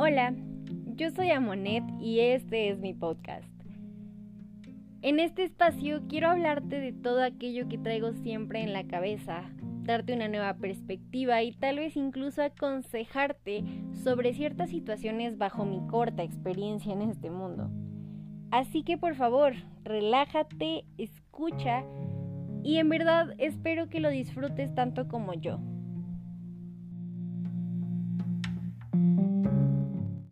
Hola, yo soy Amonet y este es mi podcast. En este espacio quiero hablarte de todo aquello que traigo siempre en la cabeza, darte una nueva perspectiva y tal vez incluso aconsejarte sobre ciertas situaciones bajo mi corta experiencia en este mundo. Así que por favor, relájate, escucha y en verdad espero que lo disfrutes tanto como yo.